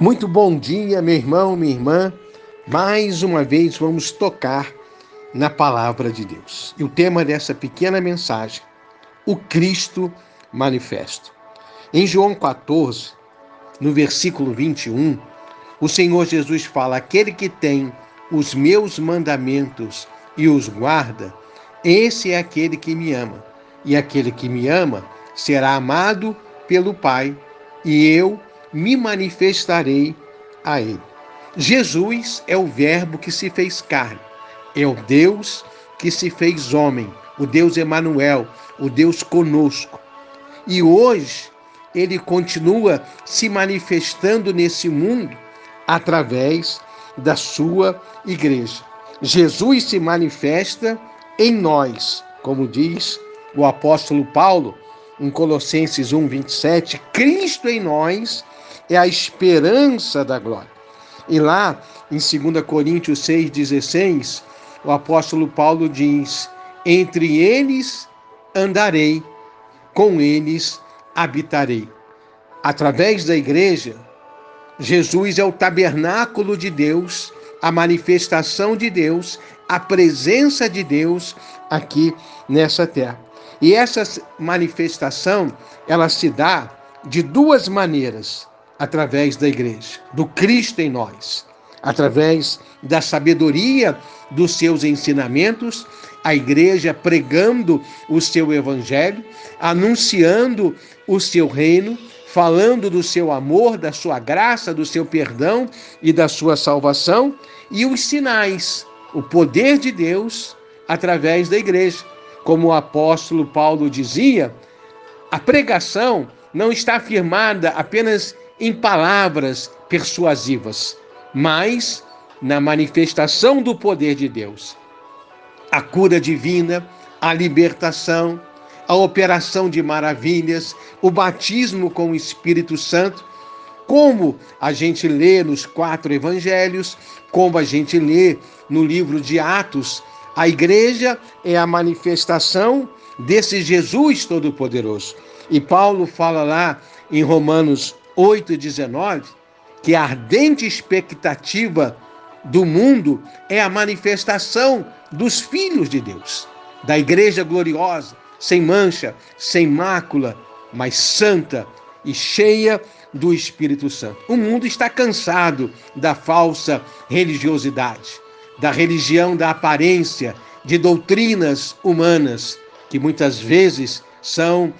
Muito bom dia, meu irmão, minha irmã. Mais uma vez vamos tocar na palavra de Deus. E o tema dessa pequena mensagem, o Cristo manifesto. Em João 14, no versículo 21, o Senhor Jesus fala: Aquele que tem os meus mandamentos e os guarda, esse é aquele que me ama. E aquele que me ama será amado pelo Pai, e eu me manifestarei a ele. Jesus é o Verbo que se fez carne, é o Deus que se fez homem, o Deus Emanuel, o Deus conosco. E hoje ele continua se manifestando nesse mundo através da sua igreja. Jesus se manifesta em nós, como diz o apóstolo Paulo em Colossenses 1, 27, Cristo em nós é a esperança da glória. E lá, em 2 Coríntios 6,16, o apóstolo Paulo diz: Entre eles andarei, com eles habitarei. Através da igreja, Jesus é o tabernáculo de Deus, a manifestação de Deus, a presença de Deus aqui nessa terra. E essa manifestação, ela se dá de duas maneiras através da igreja, do Cristo em nós, através da sabedoria dos seus ensinamentos, a igreja pregando o seu evangelho, anunciando o seu reino, falando do seu amor, da sua graça, do seu perdão e da sua salvação, e os sinais, o poder de Deus através da igreja. Como o apóstolo Paulo dizia, a pregação não está firmada apenas em palavras persuasivas, mas na manifestação do poder de Deus. A cura divina, a libertação, a operação de maravilhas, o batismo com o Espírito Santo, como a gente lê nos quatro evangelhos, como a gente lê no livro de Atos, a igreja é a manifestação desse Jesus Todo-Poderoso. E Paulo fala lá em Romanos 8 e 19 que a ardente expectativa do mundo é a manifestação dos filhos de Deus, da igreja gloriosa, sem mancha, sem mácula, mas santa e cheia do Espírito Santo. O mundo está cansado da falsa religiosidade, da religião da aparência, de doutrinas humanas que muitas vezes são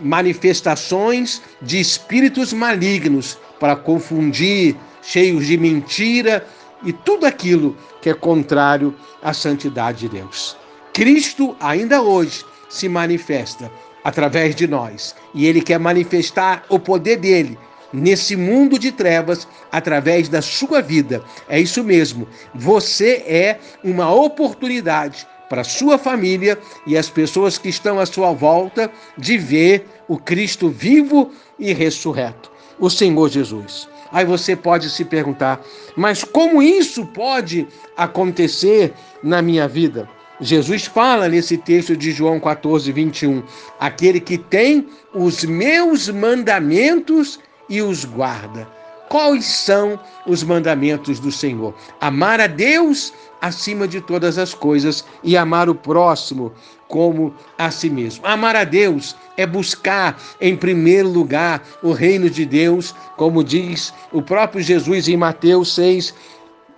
manifestações de espíritos malignos para confundir, cheios de mentira e tudo aquilo que é contrário à santidade de Deus. Cristo ainda hoje se manifesta através de nós e ele quer manifestar o poder dele nesse mundo de trevas através da sua vida. É isso mesmo. Você é uma oportunidade para sua família e as pessoas que estão à sua volta de ver o Cristo vivo e ressurreto, o Senhor Jesus. Aí você pode se perguntar, mas como isso pode acontecer na minha vida? Jesus fala nesse texto de João 14, 21, aquele que tem os meus mandamentos e os guarda. Quais são os mandamentos do Senhor? Amar a Deus acima de todas as coisas e amar o próximo como a si mesmo. Amar a Deus é buscar em primeiro lugar o reino de Deus, como diz o próprio Jesus em Mateus 6,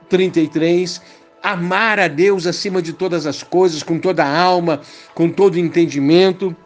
33. Amar a Deus acima de todas as coisas, com toda a alma, com todo entendimento,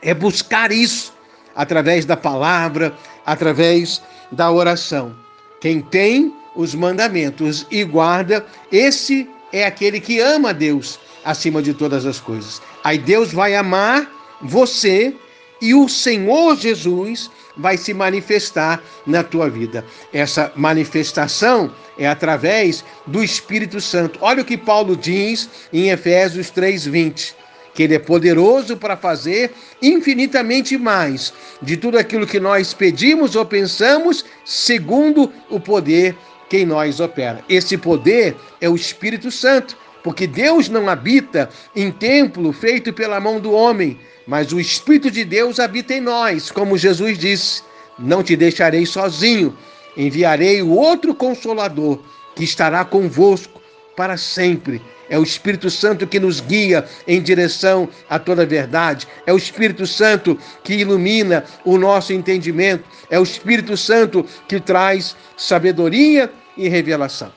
é buscar isso através da palavra, através da oração. Quem tem os mandamentos e guarda, esse é aquele que ama Deus acima de todas as coisas. Aí Deus vai amar você e o Senhor Jesus vai se manifestar na tua vida. Essa manifestação é através do Espírito Santo. Olha o que Paulo diz em Efésios 3:20 que Ele é poderoso para fazer infinitamente mais de tudo aquilo que nós pedimos ou pensamos, segundo o poder que em nós opera. Esse poder é o Espírito Santo, porque Deus não habita em templo feito pela mão do homem, mas o Espírito de Deus habita em nós, como Jesus disse: Não te deixarei sozinho, enviarei o outro consolador que estará convosco para sempre. É o Espírito Santo que nos guia em direção a toda a verdade. É o Espírito Santo que ilumina o nosso entendimento. É o Espírito Santo que traz sabedoria e revelação.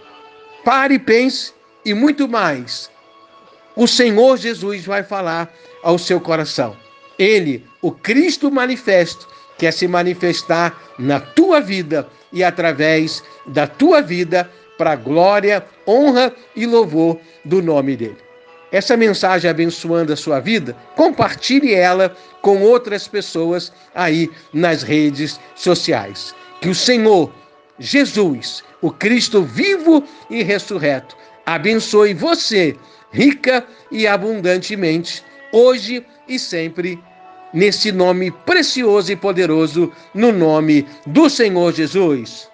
Pare e pense e muito mais. O Senhor Jesus vai falar ao seu coração. Ele, o Cristo manifesto, quer se manifestar na tua vida e através da tua vida para glória, honra e louvor do nome dele. Essa mensagem abençoando a sua vida, compartilhe ela com outras pessoas aí nas redes sociais. Que o Senhor Jesus, o Cristo vivo e ressurreto, abençoe você rica e abundantemente, hoje e sempre, nesse nome precioso e poderoso, no nome do Senhor Jesus.